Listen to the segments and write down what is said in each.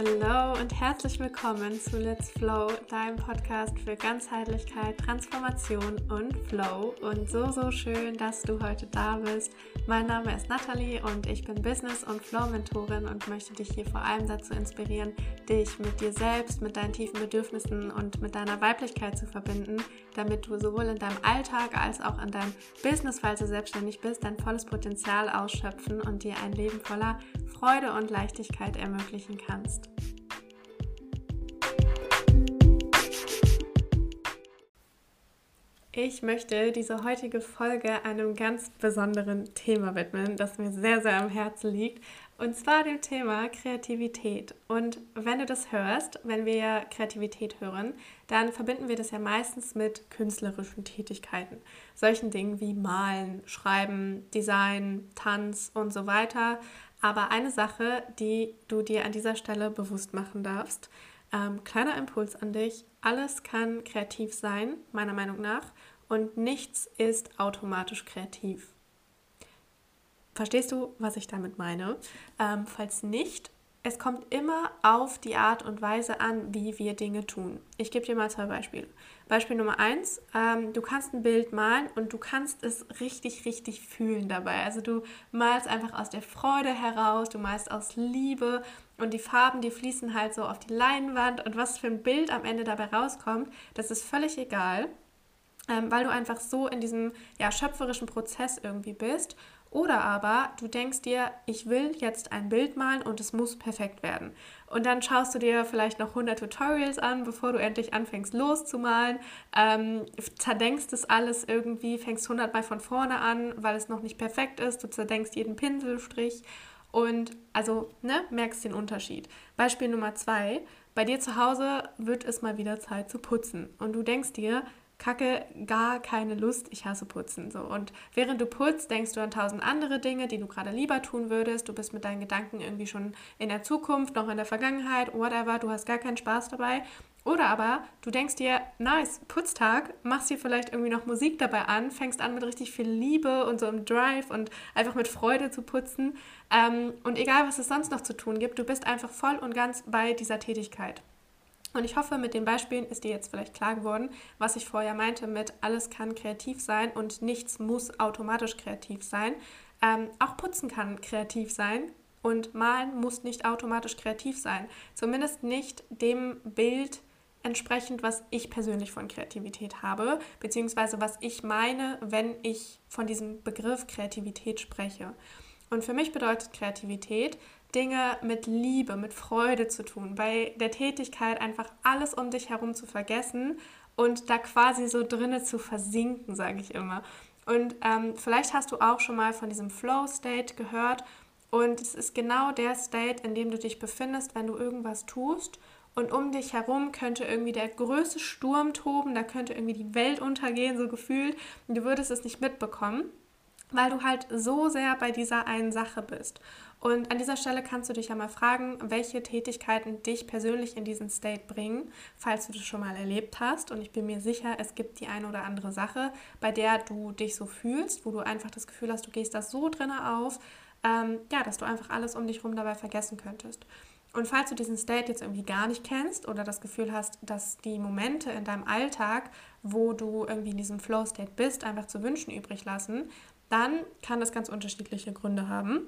Hallo und herzlich willkommen zu Let's Flow, deinem Podcast für Ganzheitlichkeit, Transformation und Flow. Und so, so schön, dass du heute da bist. Mein Name ist Nathalie und ich bin Business- und Flow-Mentorin und möchte dich hier vor allem dazu inspirieren, dich mit dir selbst, mit deinen tiefen Bedürfnissen und mit deiner Weiblichkeit zu verbinden, damit du sowohl in deinem Alltag als auch in deinem Business, falls du selbstständig bist, dein volles Potenzial ausschöpfen und dir ein Leben voller Freude und Leichtigkeit ermöglichen kannst. Ich möchte diese heutige Folge einem ganz besonderen Thema widmen, das mir sehr, sehr am Herzen liegt, und zwar dem Thema Kreativität. Und wenn du das hörst, wenn wir Kreativität hören, dann verbinden wir das ja meistens mit künstlerischen Tätigkeiten. Solchen Dingen wie Malen, Schreiben, Design, Tanz und so weiter. Aber eine Sache, die du dir an dieser Stelle bewusst machen darfst, ähm, kleiner Impuls an dich, alles kann kreativ sein, meiner Meinung nach, und nichts ist automatisch kreativ. Verstehst du, was ich damit meine? Ähm, falls nicht, es kommt immer auf die Art und Weise an, wie wir Dinge tun. Ich gebe dir mal zwei Beispiele. Beispiel Nummer eins, ähm, du kannst ein Bild malen und du kannst es richtig, richtig fühlen dabei. Also du malst einfach aus der Freude heraus, du malst aus Liebe und die Farben, die fließen halt so auf die Leinwand und was für ein Bild am Ende dabei rauskommt, das ist völlig egal, ähm, weil du einfach so in diesem ja, schöpferischen Prozess irgendwie bist oder aber du denkst dir, ich will jetzt ein Bild malen und es muss perfekt werden. Und dann schaust du dir vielleicht noch 100 Tutorials an, bevor du endlich anfängst loszumalen. Ähm, zerdenkst das alles irgendwie, fängst 100 Mal von vorne an, weil es noch nicht perfekt ist. Du zerdenkst jeden Pinselstrich und also ne, merkst den Unterschied. Beispiel Nummer zwei. Bei dir zu Hause wird es mal wieder Zeit zu putzen. Und du denkst dir, Kacke, gar keine Lust, ich hasse Putzen. So. Und während du putzt, denkst du an tausend andere Dinge, die du gerade lieber tun würdest. Du bist mit deinen Gedanken irgendwie schon in der Zukunft, noch in der Vergangenheit, whatever, du hast gar keinen Spaß dabei. Oder aber du denkst dir, nice, Putztag, machst dir vielleicht irgendwie noch Musik dabei an, fängst an mit richtig viel Liebe und so im Drive und einfach mit Freude zu putzen. Ähm, und egal, was es sonst noch zu tun gibt, du bist einfach voll und ganz bei dieser Tätigkeit. Und ich hoffe, mit den Beispielen ist dir jetzt vielleicht klar geworden, was ich vorher meinte mit alles kann kreativ sein und nichts muss automatisch kreativ sein. Ähm, auch Putzen kann kreativ sein und Malen muss nicht automatisch kreativ sein. Zumindest nicht dem Bild entsprechend, was ich persönlich von Kreativität habe, beziehungsweise was ich meine, wenn ich von diesem Begriff Kreativität spreche. Und für mich bedeutet Kreativität, Dinge mit Liebe, mit Freude zu tun, bei der Tätigkeit einfach alles um dich herum zu vergessen und da quasi so drinne zu versinken, sage ich immer. Und ähm, vielleicht hast du auch schon mal von diesem Flow-State gehört und es ist genau der State, in dem du dich befindest, wenn du irgendwas tust und um dich herum könnte irgendwie der größte Sturm toben, da könnte irgendwie die Welt untergehen, so gefühlt, und du würdest es nicht mitbekommen, weil du halt so sehr bei dieser einen Sache bist. Und an dieser Stelle kannst du dich ja mal fragen, welche Tätigkeiten dich persönlich in diesen State bringen, falls du das schon mal erlebt hast. Und ich bin mir sicher, es gibt die eine oder andere Sache, bei der du dich so fühlst, wo du einfach das Gefühl hast, du gehst da so drinne auf, ähm, ja, dass du einfach alles um dich herum dabei vergessen könntest. Und falls du diesen State jetzt irgendwie gar nicht kennst oder das Gefühl hast, dass die Momente in deinem Alltag, wo du irgendwie in diesem Flow-State bist, einfach zu wünschen übrig lassen, dann kann das ganz unterschiedliche Gründe haben.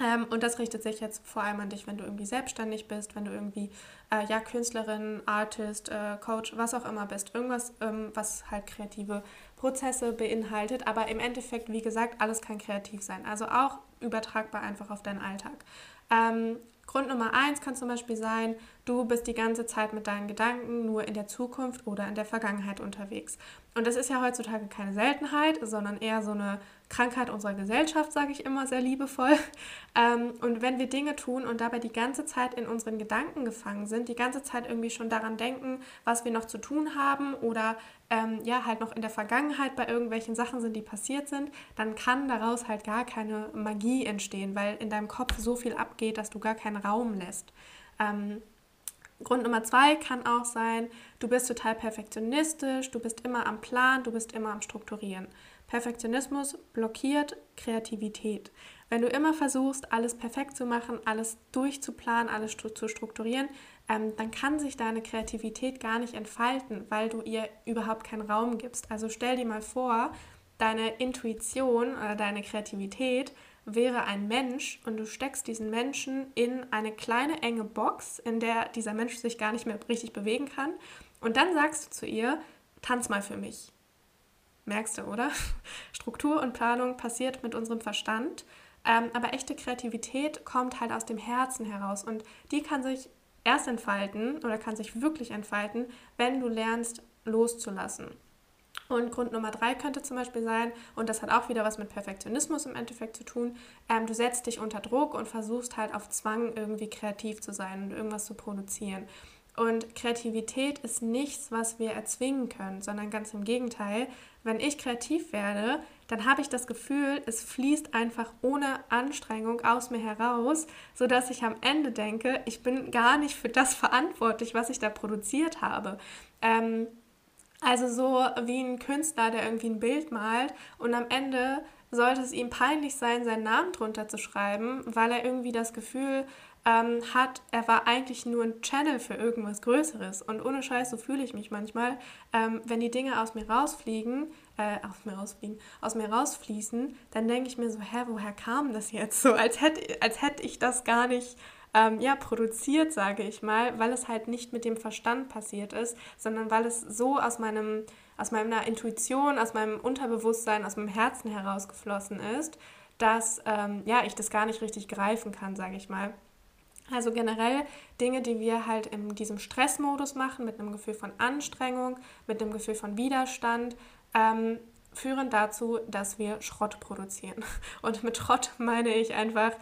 Ähm, und das richtet sich jetzt vor allem an dich, wenn du irgendwie selbstständig bist, wenn du irgendwie äh, ja Künstlerin, Artist, äh, Coach, was auch immer bist. Irgendwas, ähm, was halt kreative Prozesse beinhaltet. Aber im Endeffekt, wie gesagt, alles kann kreativ sein. Also auch übertragbar einfach auf deinen Alltag. Ähm, Grund Nummer eins kann zum Beispiel sein, du bist die ganze Zeit mit deinen Gedanken nur in der Zukunft oder in der Vergangenheit unterwegs. Und das ist ja heutzutage keine Seltenheit, sondern eher so eine Krankheit unserer Gesellschaft, sage ich immer sehr liebevoll. Ähm, und wenn wir Dinge tun und dabei die ganze Zeit in unseren Gedanken gefangen sind, die ganze Zeit irgendwie schon daran denken, was wir noch zu tun haben oder ähm, ja halt noch in der Vergangenheit bei irgendwelchen Sachen sind, die passiert sind, dann kann daraus halt gar keine Magie entstehen, weil in deinem Kopf so viel abgeht, dass du gar keinen Raum lässt. Ähm, Grund Nummer zwei kann auch sein, du bist total perfektionistisch, du bist immer am Plan, du bist immer am Strukturieren. Perfektionismus blockiert Kreativität, Wenn du immer versuchst, alles perfekt zu machen, alles durchzuplanen, alles zu strukturieren, ähm, dann kann sich deine Kreativität gar nicht entfalten, weil du ihr überhaupt keinen Raum gibst. Also stell dir mal vor, deine Intuition oder deine Kreativität wäre ein Mensch und du steckst diesen Menschen in eine kleine enge Box, in der dieser Mensch sich gar nicht mehr richtig bewegen kann. Und dann sagst du zu ihr, tanz mal für mich. Merkst du, oder? Struktur und Planung passiert mit unserem Verstand. Ähm, aber echte Kreativität kommt halt aus dem Herzen heraus und die kann sich erst entfalten oder kann sich wirklich entfalten, wenn du lernst loszulassen. Und Grund Nummer drei könnte zum Beispiel sein, und das hat auch wieder was mit Perfektionismus im Endeffekt zu tun, ähm, du setzt dich unter Druck und versuchst halt auf Zwang irgendwie kreativ zu sein und irgendwas zu produzieren. Und Kreativität ist nichts, was wir erzwingen können, sondern ganz im Gegenteil. Wenn ich kreativ werde, dann habe ich das Gefühl, es fließt einfach ohne Anstrengung aus mir heraus, sodass ich am Ende denke, ich bin gar nicht für das verantwortlich, was ich da produziert habe. Ähm, also so wie ein Künstler, der irgendwie ein Bild malt und am Ende sollte es ihm peinlich sein, seinen Namen drunter zu schreiben, weil er irgendwie das Gefühl ähm, hat, er war eigentlich nur ein Channel für irgendwas Größeres. Und ohne Scheiß, so fühle ich mich manchmal, ähm, wenn die Dinge aus mir rausfliegen, äh, aus mir rausfliegen, aus mir rausfließen, dann denke ich mir so, hä, woher kam das jetzt so? Als hätte, als hätte ich das gar nicht ähm, ja, produziert, sage ich mal, weil es halt nicht mit dem Verstand passiert ist, sondern weil es so aus meinem aus meiner Intuition, aus meinem Unterbewusstsein, aus meinem Herzen herausgeflossen ist, dass ähm, ja, ich das gar nicht richtig greifen kann, sage ich mal. Also generell Dinge, die wir halt in diesem Stressmodus machen, mit einem Gefühl von Anstrengung, mit einem Gefühl von Widerstand, ähm, führen dazu, dass wir Schrott produzieren. Und mit Schrott meine ich einfach,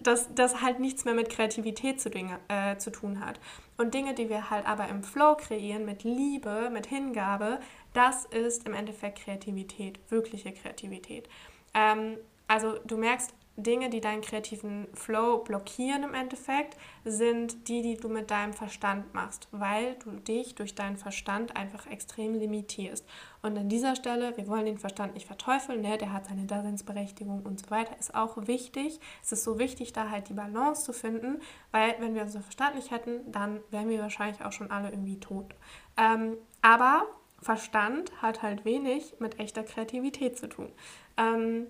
dass das halt nichts mehr mit Kreativität zu, Dinge, äh, zu tun hat. Und Dinge, die wir halt aber im Flow kreieren, mit Liebe, mit Hingabe, das ist im Endeffekt Kreativität, wirkliche Kreativität. Ähm, also du merkst, Dinge, die deinen kreativen Flow blockieren im Endeffekt, sind die, die du mit deinem Verstand machst, weil du dich durch deinen Verstand einfach extrem limitierst. Und an dieser Stelle, wir wollen den Verstand nicht verteufeln, ne? der hat seine Daseinsberechtigung und so weiter, ist auch wichtig. Es ist so wichtig, da halt die Balance zu finden, weil wenn wir unseren Verstand nicht hätten, dann wären wir wahrscheinlich auch schon alle irgendwie tot. Ähm, aber Verstand hat halt wenig mit echter Kreativität zu tun. Ähm,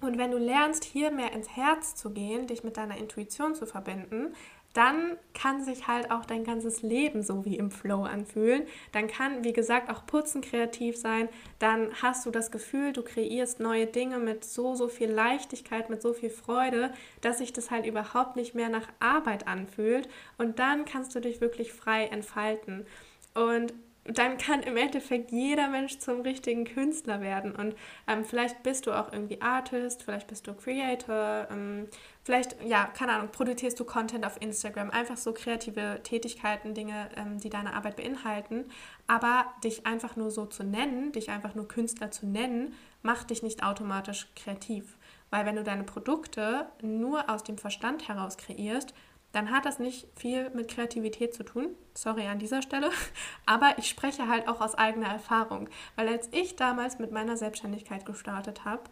und wenn du lernst, hier mehr ins Herz zu gehen, dich mit deiner Intuition zu verbinden, dann kann sich halt auch dein ganzes Leben so wie im Flow anfühlen. Dann kann, wie gesagt, auch Putzen kreativ sein. Dann hast du das Gefühl, du kreierst neue Dinge mit so, so viel Leichtigkeit, mit so viel Freude, dass sich das halt überhaupt nicht mehr nach Arbeit anfühlt. Und dann kannst du dich wirklich frei entfalten. Und dann kann im Endeffekt jeder Mensch zum richtigen Künstler werden. Und ähm, vielleicht bist du auch irgendwie Artist, vielleicht bist du Creator, ähm, vielleicht, ja, keine Ahnung, produzierst du Content auf Instagram, einfach so kreative Tätigkeiten, Dinge, ähm, die deine Arbeit beinhalten. Aber dich einfach nur so zu nennen, dich einfach nur Künstler zu nennen, macht dich nicht automatisch kreativ. Weil wenn du deine Produkte nur aus dem Verstand heraus kreierst, dann hat das nicht viel mit Kreativität zu tun. Sorry an dieser Stelle. Aber ich spreche halt auch aus eigener Erfahrung. Weil als ich damals mit meiner Selbstständigkeit gestartet habe,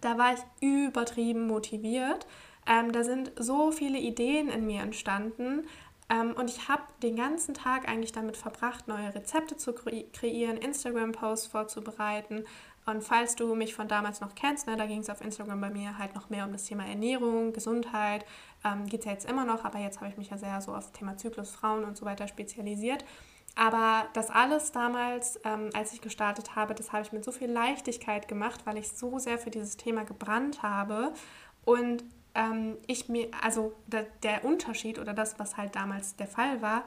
da war ich übertrieben motiviert. Ähm, da sind so viele Ideen in mir entstanden. Ähm, und ich habe den ganzen Tag eigentlich damit verbracht, neue Rezepte zu kre kreieren, Instagram-Posts vorzubereiten, und falls du mich von damals noch kennst, ne, da ging es auf Instagram bei mir halt noch mehr um das Thema Ernährung, Gesundheit. Ähm, Geht es ja jetzt immer noch, aber jetzt habe ich mich ja sehr so auf Thema Zyklus, Frauen und so weiter spezialisiert. Aber das alles damals, ähm, als ich gestartet habe, das habe ich mit so viel Leichtigkeit gemacht, weil ich so sehr für dieses Thema gebrannt habe. Und ähm, ich mir, also der, der Unterschied oder das, was halt damals der Fall war,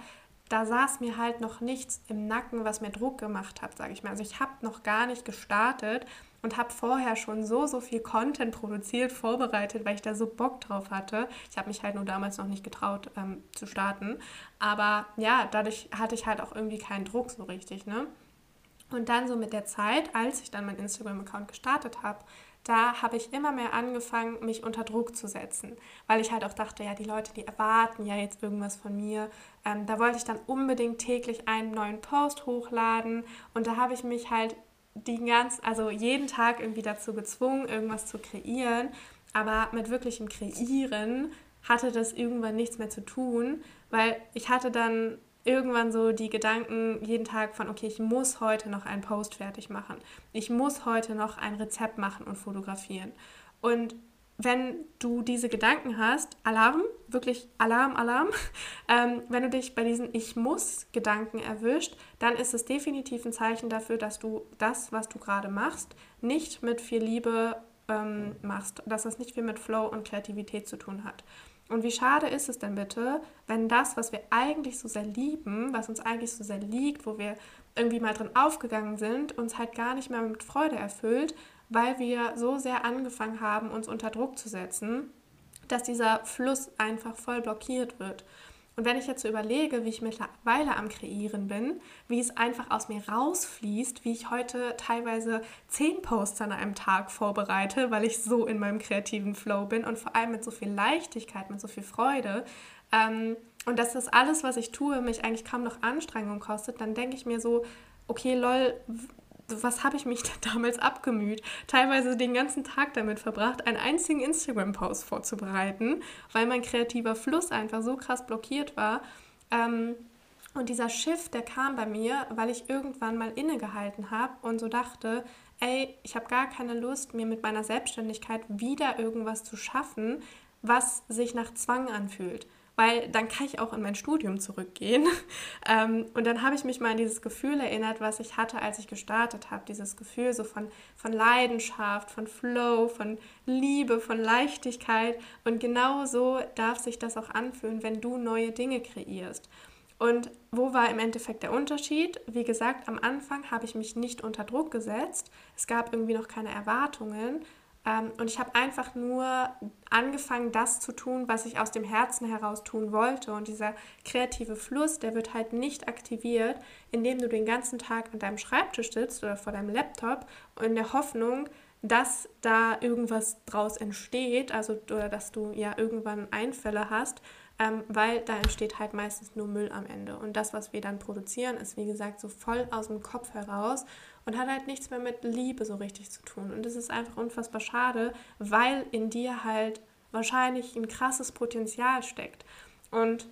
da saß mir halt noch nichts im Nacken, was mir Druck gemacht hat, sage ich mal. Also ich habe noch gar nicht gestartet und habe vorher schon so, so viel Content produziert, vorbereitet, weil ich da so Bock drauf hatte. Ich habe mich halt nur damals noch nicht getraut ähm, zu starten. Aber ja, dadurch hatte ich halt auch irgendwie keinen Druck so richtig, ne? Und dann so mit der Zeit, als ich dann meinen Instagram-Account gestartet habe, da habe ich immer mehr angefangen, mich unter Druck zu setzen, weil ich halt auch dachte, ja, die Leute, die erwarten ja jetzt irgendwas von mir. Ähm, da wollte ich dann unbedingt täglich einen neuen Post hochladen und da habe ich mich halt die ganz, also jeden Tag irgendwie dazu gezwungen, irgendwas zu kreieren. aber mit wirklichem Kreieren hatte das irgendwann nichts mehr zu tun, weil ich hatte dann irgendwann so die Gedanken jeden Tag von, okay, ich muss heute noch einen Post fertig machen. Ich muss heute noch ein Rezept machen und fotografieren. Und wenn du diese Gedanken hast, Alarm, wirklich Alarm, Alarm, ähm, wenn du dich bei diesen Ich muss Gedanken erwischt, dann ist es definitiv ein Zeichen dafür, dass du das, was du gerade machst, nicht mit viel Liebe ähm, machst, dass das nicht viel mit Flow und Kreativität zu tun hat. Und wie schade ist es denn bitte, wenn das, was wir eigentlich so sehr lieben, was uns eigentlich so sehr liegt, wo wir irgendwie mal drin aufgegangen sind, uns halt gar nicht mehr mit Freude erfüllt, weil wir so sehr angefangen haben, uns unter Druck zu setzen, dass dieser Fluss einfach voll blockiert wird. Und wenn ich jetzt so überlege, wie ich mittlerweile am Kreieren bin, wie es einfach aus mir rausfließt, wie ich heute teilweise zehn Posts an einem Tag vorbereite, weil ich so in meinem kreativen Flow bin und vor allem mit so viel Leichtigkeit, mit so viel Freude. Ähm, und dass das alles, was ich tue, mich eigentlich kaum noch Anstrengung kostet, dann denke ich mir so, okay, lol, was habe ich mich damals abgemüht? Teilweise den ganzen Tag damit verbracht, einen einzigen Instagram-Post vorzubereiten, weil mein kreativer Fluss einfach so krass blockiert war. Ähm, und dieser Shift, der kam bei mir, weil ich irgendwann mal innegehalten habe und so dachte, ey, ich habe gar keine Lust, mir mit meiner Selbstständigkeit wieder irgendwas zu schaffen, was sich nach Zwang anfühlt weil dann kann ich auch in mein Studium zurückgehen. Ähm, und dann habe ich mich mal an dieses Gefühl erinnert, was ich hatte, als ich gestartet habe. Dieses Gefühl so von, von Leidenschaft, von Flow, von Liebe, von Leichtigkeit. Und genau so darf sich das auch anfühlen, wenn du neue Dinge kreierst. Und wo war im Endeffekt der Unterschied? Wie gesagt, am Anfang habe ich mich nicht unter Druck gesetzt. Es gab irgendwie noch keine Erwartungen, und ich habe einfach nur angefangen, das zu tun, was ich aus dem Herzen heraus tun wollte. Und dieser kreative Fluss, der wird halt nicht aktiviert, indem du den ganzen Tag an deinem Schreibtisch sitzt oder vor deinem Laptop in der Hoffnung, dass da irgendwas draus entsteht, also oder dass du ja irgendwann Einfälle hast, ähm, weil da entsteht halt meistens nur Müll am Ende. Und das, was wir dann produzieren, ist wie gesagt so voll aus dem Kopf heraus und hat halt nichts mehr mit Liebe so richtig zu tun. Und das ist einfach unfassbar schade, weil in dir halt wahrscheinlich ein krasses Potenzial steckt. Und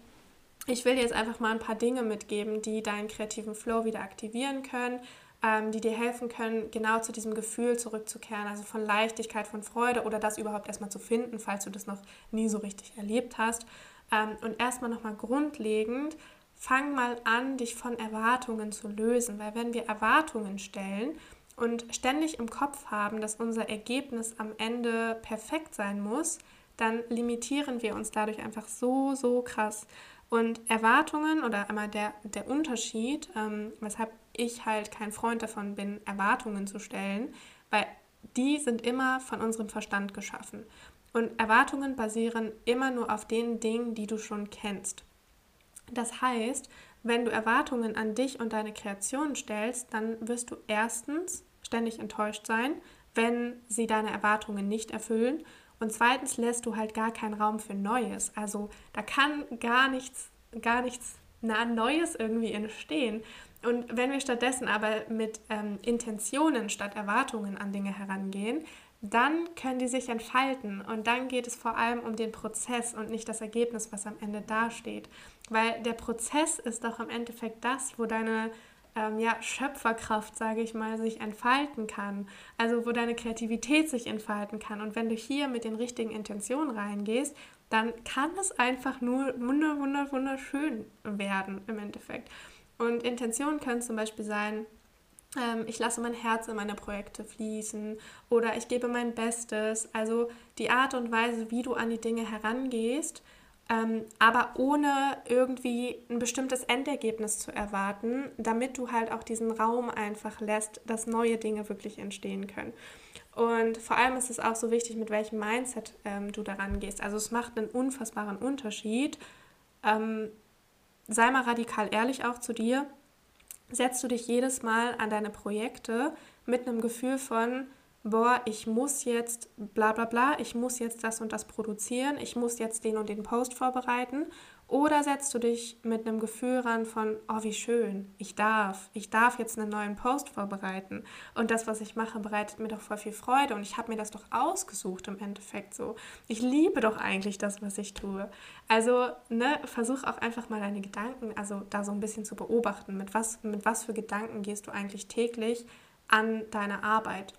ich will jetzt einfach mal ein paar Dinge mitgeben, die deinen kreativen Flow wieder aktivieren können, ähm, die dir helfen können, genau zu diesem Gefühl zurückzukehren, also von Leichtigkeit, von Freude oder das überhaupt erstmal zu finden, falls du das noch nie so richtig erlebt hast. Ähm, und erstmal nochmal grundlegend, fang mal an, dich von Erwartungen zu lösen, weil wenn wir Erwartungen stellen und ständig im Kopf haben, dass unser Ergebnis am Ende perfekt sein muss, dann limitieren wir uns dadurch einfach so, so krass. Und Erwartungen oder einmal der, der Unterschied, ähm, weshalb ich halt kein Freund davon bin, Erwartungen zu stellen, weil die sind immer von unserem Verstand geschaffen. Und Erwartungen basieren immer nur auf den Dingen, die du schon kennst. Das heißt, wenn du Erwartungen an dich und deine Kreation stellst, dann wirst du erstens ständig enttäuscht sein, wenn sie deine Erwartungen nicht erfüllen. Und zweitens lässt du halt gar keinen Raum für Neues. Also da kann gar nichts, gar nichts Neues irgendwie entstehen. Und wenn wir stattdessen aber mit ähm, Intentionen statt Erwartungen an Dinge herangehen, dann können die sich entfalten und dann geht es vor allem um den Prozess und nicht das Ergebnis, was am Ende dasteht. Weil der Prozess ist doch im Endeffekt das, wo deine ähm, ja, Schöpferkraft, sage ich mal, sich entfalten kann. Also wo deine Kreativität sich entfalten kann. Und wenn du hier mit den richtigen Intentionen reingehst, dann kann es einfach nur wunder, wunder, wunderschön werden im Endeffekt. Und Intentionen können zum Beispiel sein, ich lasse mein Herz in meine Projekte fließen oder ich gebe mein Bestes. Also die Art und Weise, wie du an die Dinge herangehst, ähm, aber ohne irgendwie ein bestimmtes Endergebnis zu erwarten, damit du halt auch diesen Raum einfach lässt, dass neue Dinge wirklich entstehen können. Und vor allem ist es auch so wichtig, mit welchem Mindset ähm, du daran gehst. Also es macht einen unfassbaren Unterschied. Ähm, sei mal radikal ehrlich auch zu dir. Setzt du dich jedes Mal an deine Projekte mit einem Gefühl von, boah, ich muss jetzt bla bla bla, ich muss jetzt das und das produzieren, ich muss jetzt den und den Post vorbereiten oder setzt du dich mit einem Gefühl ran von, oh, wie schön, ich darf, ich darf jetzt einen neuen Post vorbereiten. Und das, was ich mache, bereitet mir doch voll viel Freude. Und ich habe mir das doch ausgesucht im Endeffekt so. Ich liebe doch eigentlich das, was ich tue. Also, ne, versuch auch einfach mal deine Gedanken, also da so ein bisschen zu beobachten. Mit was, mit was für Gedanken gehst du eigentlich täglich an deine Arbeit?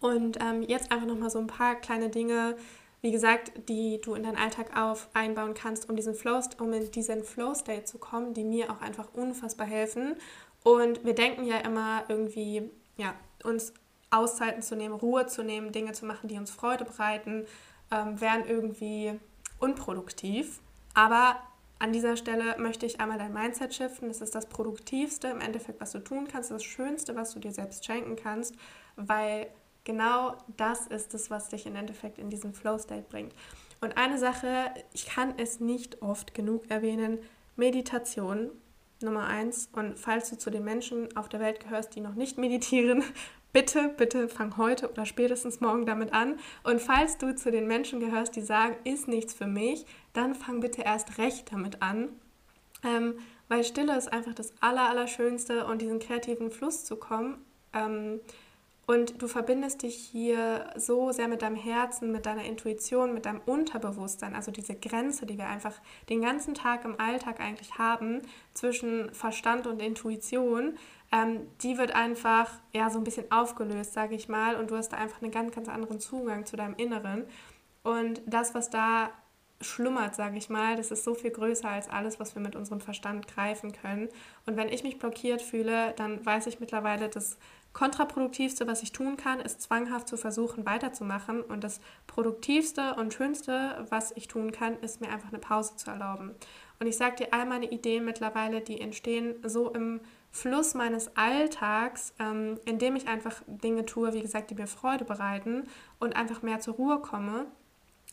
Und ähm, jetzt einfach nochmal so ein paar kleine Dinge, wie gesagt, die du in deinen Alltag auf einbauen kannst, um, diesen Flow, um in diesen Flow-State zu kommen, die mir auch einfach unfassbar helfen. Und wir denken ja immer irgendwie, ja, uns Auszeiten zu nehmen, Ruhe zu nehmen, Dinge zu machen, die uns Freude bereiten, ähm, wären irgendwie unproduktiv. Aber an dieser Stelle möchte ich einmal dein Mindset shiften. Das ist das Produktivste im Endeffekt, was du tun kannst, das Schönste, was du dir selbst schenken kannst, weil genau das ist es, was dich im Endeffekt in diesen Flow-State bringt. Und eine Sache, ich kann es nicht oft genug erwähnen, Meditation Nummer eins. Und falls du zu den Menschen auf der Welt gehörst, die noch nicht meditieren, bitte, bitte fang heute oder spätestens morgen damit an. Und falls du zu den Menschen gehörst, die sagen, ist nichts für mich, dann fang bitte erst recht damit an. Ähm, weil Stille ist einfach das Allerallerschönste und diesen kreativen Fluss zu kommen. Ähm, und du verbindest dich hier so sehr mit deinem Herzen, mit deiner Intuition, mit deinem Unterbewusstsein, also diese Grenze, die wir einfach den ganzen Tag im Alltag eigentlich haben zwischen Verstand und Intuition, ähm, die wird einfach ja so ein bisschen aufgelöst, sage ich mal, und du hast da einfach einen ganz, ganz anderen Zugang zu deinem Inneren. Und das, was da schlummert, sage ich mal, das ist so viel größer als alles, was wir mit unserem Verstand greifen können. Und wenn ich mich blockiert fühle, dann weiß ich mittlerweile, dass kontraproduktivste, was ich tun kann, ist zwanghaft zu versuchen, weiterzumachen. Und das produktivste und schönste, was ich tun kann, ist mir einfach eine Pause zu erlauben. Und ich sage dir, all meine Ideen mittlerweile, die entstehen so im Fluss meines Alltags, ähm, indem ich einfach Dinge tue, wie gesagt, die mir Freude bereiten und einfach mehr zur Ruhe komme.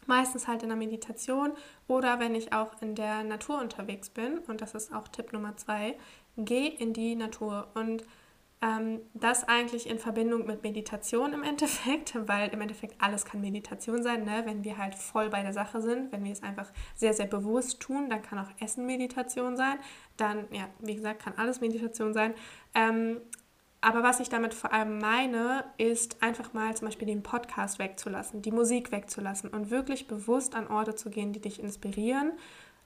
Meistens halt in der Meditation oder wenn ich auch in der Natur unterwegs bin. Und das ist auch Tipp Nummer zwei. Geh in die Natur und ähm, das eigentlich in Verbindung mit Meditation im Endeffekt, weil im Endeffekt alles kann Meditation sein, ne? wenn wir halt voll bei der Sache sind, wenn wir es einfach sehr, sehr bewusst tun, dann kann auch Essen Meditation sein, dann, ja, wie gesagt, kann alles Meditation sein. Ähm, aber was ich damit vor allem meine, ist einfach mal zum Beispiel den Podcast wegzulassen, die Musik wegzulassen und wirklich bewusst an Orte zu gehen, die dich inspirieren,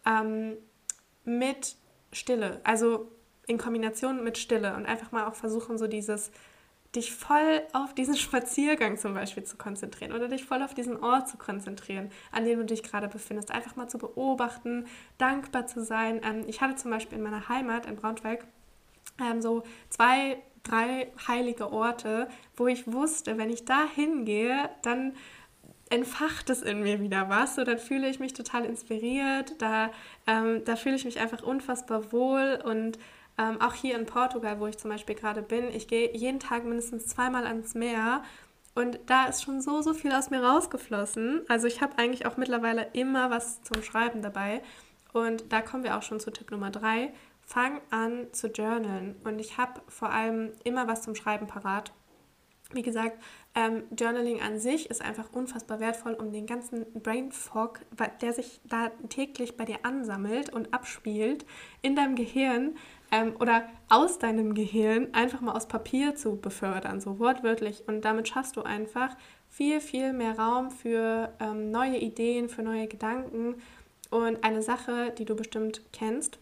ähm, mit Stille. Also in Kombination mit Stille und einfach mal auch versuchen, so dieses, dich voll auf diesen Spaziergang zum Beispiel zu konzentrieren oder dich voll auf diesen Ort zu konzentrieren, an dem du dich gerade befindest. Einfach mal zu beobachten, dankbar zu sein. Ähm, ich hatte zum Beispiel in meiner Heimat in Braunschweig ähm, so zwei, drei heilige Orte, wo ich wusste, wenn ich da hingehe, dann entfacht es in mir wieder was. So, dann fühle ich mich total inspiriert, da, ähm, da fühle ich mich einfach unfassbar wohl und ähm, auch hier in Portugal, wo ich zum Beispiel gerade bin, ich gehe jeden Tag mindestens zweimal ans Meer und da ist schon so, so viel aus mir rausgeflossen. Also ich habe eigentlich auch mittlerweile immer was zum Schreiben dabei. Und da kommen wir auch schon zu Tipp Nummer drei. Fang an zu journalen. Und ich habe vor allem immer was zum Schreiben parat. Wie gesagt, ähm, Journaling an sich ist einfach unfassbar wertvoll, um den ganzen Brain Fog, der sich da täglich bei dir ansammelt und abspielt, in deinem Gehirn ähm, oder aus deinem Gehirn einfach mal aus Papier zu befördern, so wortwörtlich. Und damit schaffst du einfach viel, viel mehr Raum für ähm, neue Ideen, für neue Gedanken. Und eine Sache, die du bestimmt kennst,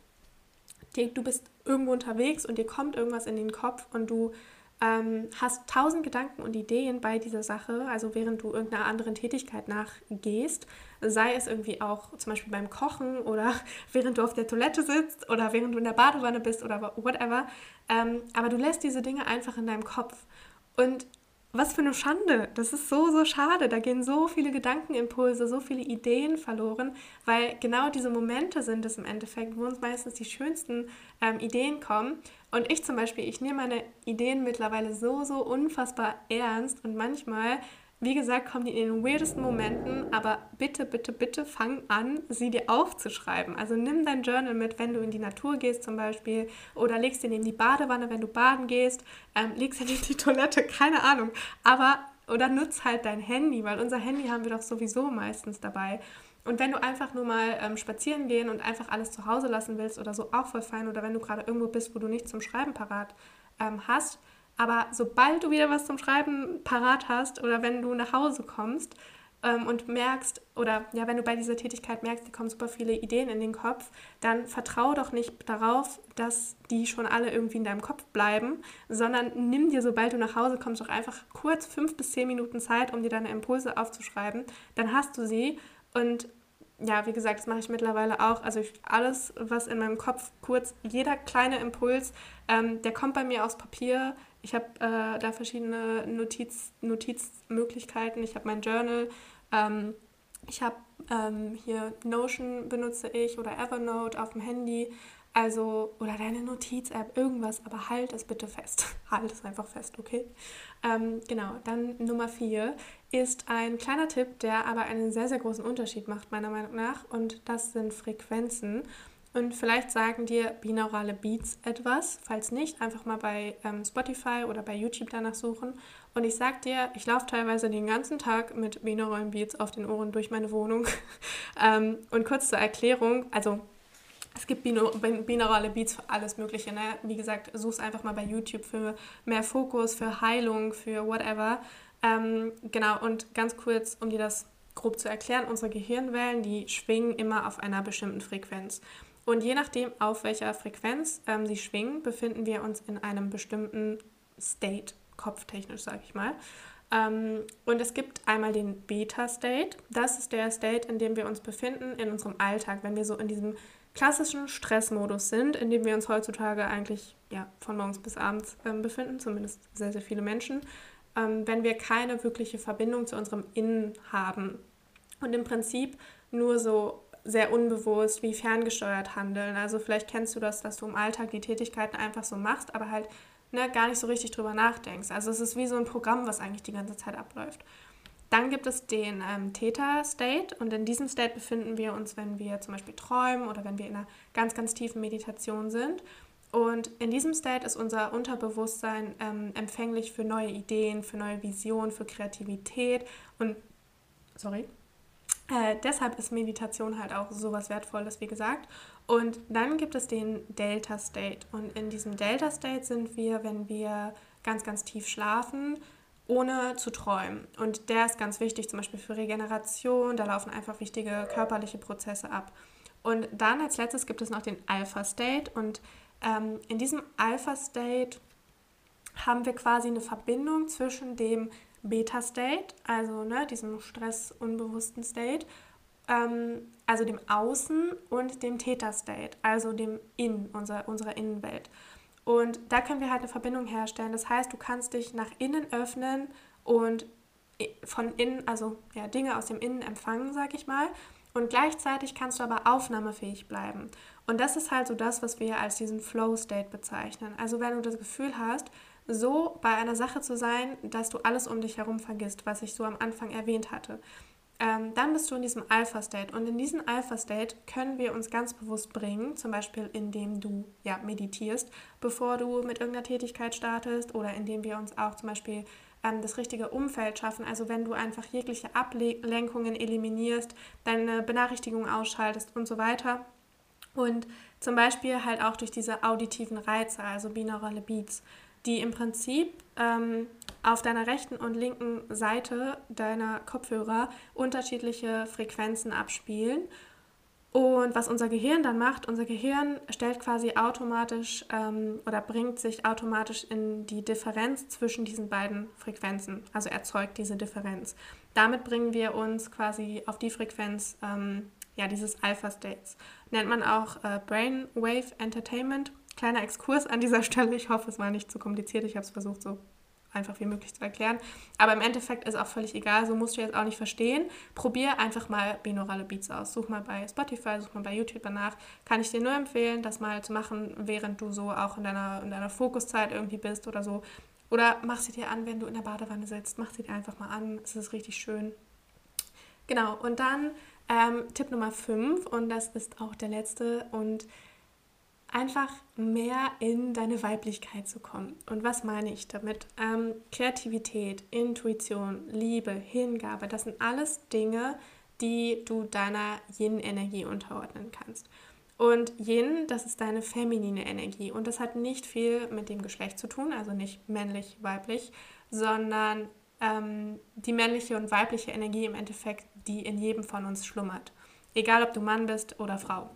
die, du bist irgendwo unterwegs und dir kommt irgendwas in den Kopf und du ähm, hast tausend Gedanken und Ideen bei dieser Sache, also während du irgendeiner anderen Tätigkeit nachgehst, sei es irgendwie auch zum Beispiel beim Kochen oder während du auf der Toilette sitzt oder während du in der Badewanne bist oder whatever, ähm, aber du lässt diese Dinge einfach in deinem Kopf. Und was für eine Schande. Das ist so, so schade. Da gehen so viele Gedankenimpulse, so viele Ideen verloren, weil genau diese Momente sind es im Endeffekt, wo uns meistens die schönsten ähm, Ideen kommen. Und ich zum Beispiel, ich nehme meine Ideen mittlerweile so, so unfassbar ernst und manchmal wie gesagt, kommen die in den weirdesten Momenten, aber bitte, bitte, bitte fang an, sie dir aufzuschreiben. Also nimm dein Journal mit, wenn du in die Natur gehst zum Beispiel oder legst ihn in die Badewanne, wenn du baden gehst, ähm, legst ihn in die Toilette, keine Ahnung. Aber oder nutz halt dein Handy, weil unser Handy haben wir doch sowieso meistens dabei. Und wenn du einfach nur mal ähm, spazieren gehen und einfach alles zu Hause lassen willst oder so, auch voll fein. Oder wenn du gerade irgendwo bist, wo du nichts zum Schreiben parat ähm, hast. Aber sobald du wieder was zum Schreiben parat hast oder wenn du nach Hause kommst ähm, und merkst, oder ja, wenn du bei dieser Tätigkeit merkst, dir kommen super viele Ideen in den Kopf, dann vertraue doch nicht darauf, dass die schon alle irgendwie in deinem Kopf bleiben, sondern nimm dir, sobald du nach Hause kommst, doch einfach kurz fünf bis zehn Minuten Zeit, um dir deine Impulse aufzuschreiben. Dann hast du sie und ja, wie gesagt, das mache ich mittlerweile auch. Also ich, alles, was in meinem Kopf kurz, jeder kleine Impuls, ähm, der kommt bei mir aus Papier. Ich habe äh, da verschiedene Notiz, Notizmöglichkeiten. Ich habe mein Journal. Ähm, ich habe ähm, hier Notion benutze ich oder Evernote auf dem Handy. Also, oder deine Notiz-App, irgendwas, aber halt es bitte fest. halt es einfach fest, okay? Ähm, genau, dann Nummer vier ist ein kleiner Tipp, der aber einen sehr, sehr großen Unterschied macht, meiner Meinung nach. Und das sind Frequenzen. Und vielleicht sagen dir binaurale Beats etwas. Falls nicht, einfach mal bei ähm, Spotify oder bei YouTube danach suchen. Und ich sag dir, ich laufe teilweise den ganzen Tag mit binauralen Beats auf den Ohren durch meine Wohnung. ähm, und kurz zur Erklärung, also es gibt binaurale Beats für alles Mögliche. Ne? Wie gesagt, such's einfach mal bei YouTube für mehr Fokus, für Heilung, für whatever. Ähm, genau, und ganz kurz, um dir das grob zu erklären, unsere Gehirnwellen, die schwingen immer auf einer bestimmten Frequenz. Und je nachdem, auf welcher Frequenz ähm, sie schwingen, befinden wir uns in einem bestimmten State, kopftechnisch sage ich mal. Ähm, und es gibt einmal den Beta-State. Das ist der State, in dem wir uns befinden in unserem Alltag, wenn wir so in diesem klassischen Stressmodus sind, in dem wir uns heutzutage eigentlich ja, von morgens bis abends ähm, befinden, zumindest sehr, sehr viele Menschen, ähm, wenn wir keine wirkliche Verbindung zu unserem Innen haben und im Prinzip nur so sehr unbewusst wie ferngesteuert handeln. Also vielleicht kennst du das, dass du im Alltag die Tätigkeiten einfach so machst, aber halt ne, gar nicht so richtig drüber nachdenkst. Also es ist wie so ein Programm, was eigentlich die ganze Zeit abläuft. Dann gibt es den ähm, Theta-State und in diesem State befinden wir uns, wenn wir zum Beispiel träumen oder wenn wir in einer ganz, ganz tiefen Meditation sind. Und in diesem State ist unser Unterbewusstsein ähm, empfänglich für neue Ideen, für neue Visionen, für Kreativität und sorry. Äh, deshalb ist Meditation halt auch so was Wertvolles, wie gesagt. Und dann gibt es den Delta State. Und in diesem Delta State sind wir, wenn wir ganz, ganz tief schlafen, ohne zu träumen. Und der ist ganz wichtig, zum Beispiel für Regeneration. Da laufen einfach wichtige körperliche Prozesse ab. Und dann als letztes gibt es noch den Alpha State. Und ähm, in diesem Alpha State haben wir quasi eine Verbindung zwischen dem Beta State, also ne, diesem stressunbewussten State, ähm, also dem Außen und dem Theta State, also dem In, unser, unserer Innenwelt. Und da können wir halt eine Verbindung herstellen. Das heißt, du kannst dich nach innen öffnen und von innen, also ja, Dinge aus dem Innen empfangen, sag ich mal. Und gleichzeitig kannst du aber aufnahmefähig bleiben. Und das ist halt so das, was wir als diesen Flow-State bezeichnen. Also wenn du das Gefühl hast, so bei einer Sache zu sein, dass du alles um dich herum vergisst, was ich so am Anfang erwähnt hatte ähm, dann bist du in diesem Alpha-State. Und in diesen Alpha-State können wir uns ganz bewusst bringen, zum Beispiel indem du ja, meditierst, bevor du mit irgendeiner Tätigkeit startest oder indem wir uns auch zum Beispiel ähm, das richtige Umfeld schaffen. Also wenn du einfach jegliche Ablenkungen eliminierst, deine Benachrichtigungen ausschaltest und so weiter. Und zum Beispiel halt auch durch diese auditiven Reize, also binaurale Beats, die im Prinzip ähm, auf deiner rechten und linken Seite deiner Kopfhörer unterschiedliche Frequenzen abspielen. Und was unser Gehirn dann macht, unser Gehirn stellt quasi automatisch ähm, oder bringt sich automatisch in die Differenz zwischen diesen beiden Frequenzen, also erzeugt diese Differenz. Damit bringen wir uns quasi auf die Frequenz ähm, ja, dieses Alpha-States. Nennt man auch äh, Brainwave Entertainment. Kleiner Exkurs an dieser Stelle. Ich hoffe, es war nicht zu kompliziert. Ich habe es versucht, so einfach wie möglich zu erklären. Aber im Endeffekt ist auch völlig egal, so musst du jetzt auch nicht verstehen. Probier einfach mal binaurale Beats aus. Such mal bei Spotify, such mal bei YouTube danach. Kann ich dir nur empfehlen, das mal zu machen, während du so auch in deiner, in deiner Fokuszeit irgendwie bist oder so. Oder mach sie dir an, wenn du in der Badewanne sitzt. Mach sie dir einfach mal an. Es ist richtig schön. Genau, und dann ähm, Tipp Nummer 5 und das ist auch der letzte und einfach mehr in deine Weiblichkeit zu kommen. Und was meine ich damit? Ähm, Kreativität, Intuition, Liebe, Hingabe, das sind alles Dinge, die du deiner Yin-Energie unterordnen kannst. Und Yin, das ist deine feminine Energie. Und das hat nicht viel mit dem Geschlecht zu tun, also nicht männlich, weiblich, sondern ähm, die männliche und weibliche Energie im Endeffekt, die in jedem von uns schlummert. Egal, ob du Mann bist oder Frau.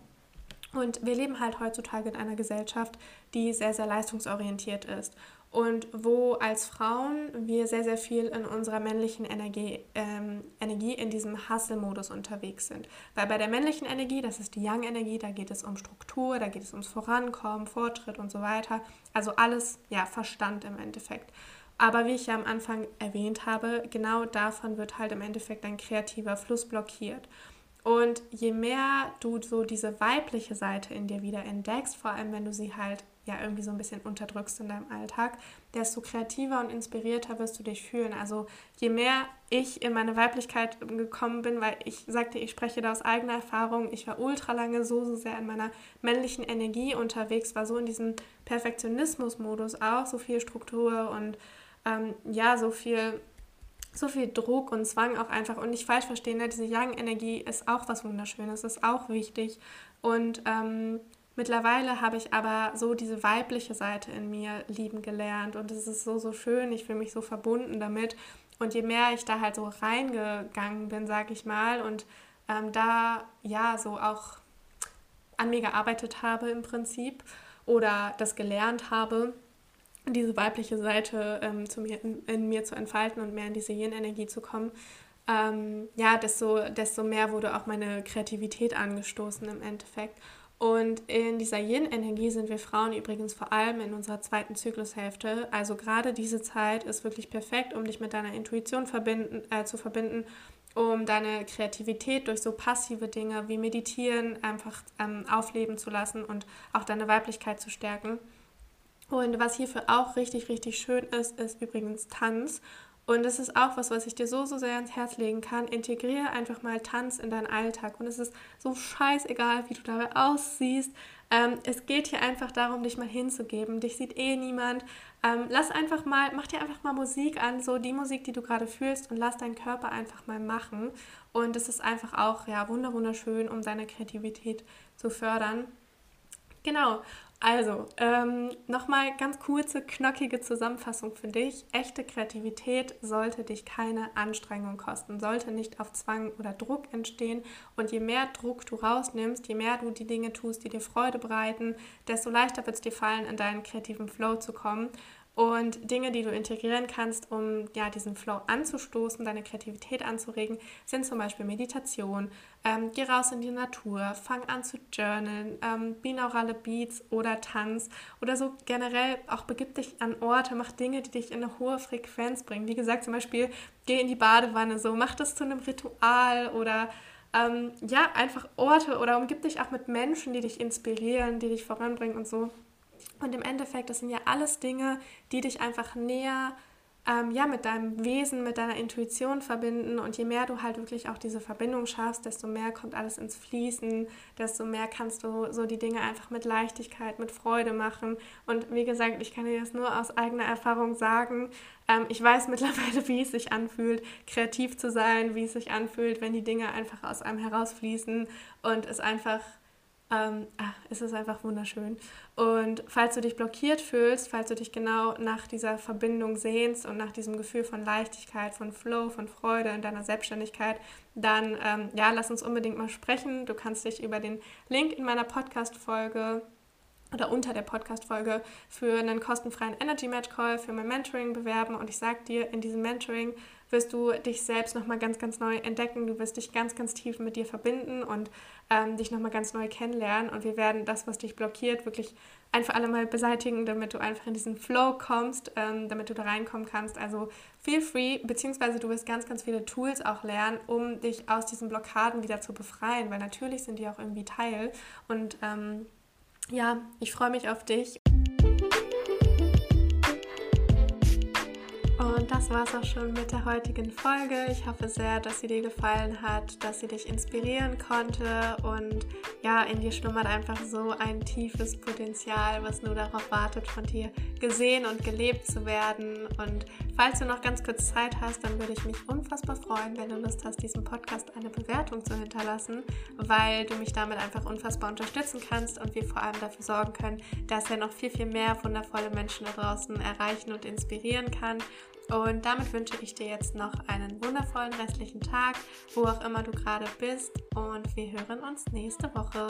Und wir leben halt heutzutage in einer Gesellschaft, die sehr, sehr leistungsorientiert ist und wo als Frauen wir sehr, sehr viel in unserer männlichen Energie, ähm, Energie in diesem Hustle-Modus unterwegs sind. Weil bei der männlichen Energie, das ist die Young-Energie, da geht es um Struktur, da geht es ums Vorankommen, Fortschritt und so weiter. Also alles, ja, Verstand im Endeffekt. Aber wie ich ja am Anfang erwähnt habe, genau davon wird halt im Endeffekt ein kreativer Fluss blockiert. Und je mehr du so diese weibliche Seite in dir wieder entdeckst, vor allem wenn du sie halt ja irgendwie so ein bisschen unterdrückst in deinem Alltag, desto kreativer und inspirierter wirst du dich fühlen. Also je mehr ich in meine Weiblichkeit gekommen bin, weil ich sagte, ich spreche da aus eigener Erfahrung, ich war ultra lange so, so sehr in meiner männlichen Energie unterwegs, war so in diesem Perfektionismus-Modus auch, so viel Struktur und ähm, ja, so viel so viel Druck und Zwang auch einfach und nicht falsch verstehen, ne? diese Young-Energie ist auch was Wunderschönes, ist auch wichtig und ähm, mittlerweile habe ich aber so diese weibliche Seite in mir lieben gelernt und es ist so, so schön, ich fühle mich so verbunden damit und je mehr ich da halt so reingegangen bin, sag ich mal, und ähm, da ja so auch an mir gearbeitet habe im Prinzip oder das gelernt habe, diese weibliche Seite ähm, zu mir, in, in, mir zu entfalten und mehr in diese Yin-Energie zu kommen, ähm, ja, desto, desto mehr wurde auch meine Kreativität angestoßen im Endeffekt. Und in dieser Yin-Energie sind wir Frauen übrigens vor allem in unserer zweiten Zyklushälfte. Also gerade diese Zeit ist wirklich perfekt, um dich mit deiner Intuition verbinden, äh, zu verbinden, um deine Kreativität durch so passive Dinge wie Meditieren einfach ähm, aufleben zu lassen und auch deine Weiblichkeit zu stärken. Und was hierfür auch richtig, richtig schön ist, ist übrigens Tanz. Und das ist auch was, was ich dir so, so sehr ans Herz legen kann. Integriere einfach mal Tanz in deinen Alltag. Und es ist so scheißegal, wie du dabei aussiehst. Ähm, es geht hier einfach darum, dich mal hinzugeben. Dich sieht eh niemand. Ähm, lass einfach mal, mach dir einfach mal Musik an, so die Musik, die du gerade fühlst und lass deinen Körper einfach mal machen. Und es ist einfach auch, ja, wunderschön, um deine Kreativität zu fördern. Genau. Also, ähm, nochmal ganz kurze, knackige Zusammenfassung für dich. Echte Kreativität sollte dich keine Anstrengung kosten, sollte nicht auf Zwang oder Druck entstehen. Und je mehr Druck du rausnimmst, je mehr du die Dinge tust, die dir Freude bereiten, desto leichter wird es dir fallen, in deinen kreativen Flow zu kommen. Und Dinge, die du integrieren kannst, um ja, diesen Flow anzustoßen, deine Kreativität anzuregen, sind zum Beispiel Meditation. Ähm, geh raus in die Natur, fang an zu journalen, ähm, binaurale Beats oder Tanz oder so generell auch begib dich an Orte, mach Dinge, die dich in eine hohe Frequenz bringen. Wie gesagt, zum Beispiel geh in die Badewanne, so mach das zu einem Ritual oder ähm, ja, einfach Orte oder umgib dich auch mit Menschen, die dich inspirieren, die dich voranbringen und so. Und im Endeffekt, das sind ja alles Dinge, die dich einfach näher ähm, ja, mit deinem Wesen, mit deiner Intuition verbinden. Und je mehr du halt wirklich auch diese Verbindung schaffst, desto mehr kommt alles ins Fließen, desto mehr kannst du so die Dinge einfach mit Leichtigkeit, mit Freude machen. Und wie gesagt, ich kann dir das nur aus eigener Erfahrung sagen. Ähm, ich weiß mittlerweile, wie es sich anfühlt, kreativ zu sein, wie es sich anfühlt, wenn die Dinge einfach aus einem herausfließen und es einfach ähm, ach, es ist einfach wunderschön. Und falls du dich blockiert fühlst, falls du dich genau nach dieser Verbindung sehnst und nach diesem Gefühl von Leichtigkeit, von Flow, von Freude in deiner Selbstständigkeit, dann ähm, ja, lass uns unbedingt mal sprechen. Du kannst dich über den Link in meiner Podcast-Folge oder unter der Podcast-Folge für einen kostenfreien Energy Match Call für mein Mentoring bewerben. Und ich sage dir, in diesem Mentoring wirst du dich selbst nochmal ganz, ganz neu entdecken. Du wirst dich ganz, ganz tief mit dir verbinden und ähm, dich nochmal ganz neu kennenlernen. Und wir werden das, was dich blockiert, wirklich ein für alle Mal beseitigen, damit du einfach in diesen Flow kommst, ähm, damit du da reinkommen kannst. Also feel free, beziehungsweise du wirst ganz, ganz viele Tools auch lernen, um dich aus diesen Blockaden wieder zu befreien, weil natürlich sind die auch irgendwie Teil. Und ähm, ja, ich freue mich auf dich. War es auch schon mit der heutigen Folge. Ich hoffe sehr, dass sie dir gefallen hat, dass sie dich inspirieren konnte und ja, in dir schlummert einfach so ein tiefes Potenzial, was nur darauf wartet, von dir gesehen und gelebt zu werden. Und falls du noch ganz kurz Zeit hast, dann würde ich mich unfassbar freuen, wenn du Lust hast, diesem Podcast eine Bewertung zu hinterlassen, weil du mich damit einfach unfassbar unterstützen kannst und wir vor allem dafür sorgen können, dass er noch viel, viel mehr wundervolle Menschen da draußen erreichen und inspirieren kann. Und damit wünsche ich dir jetzt noch einen wundervollen restlichen Tag, wo auch immer du gerade bist. Und wir hören uns nächste Woche.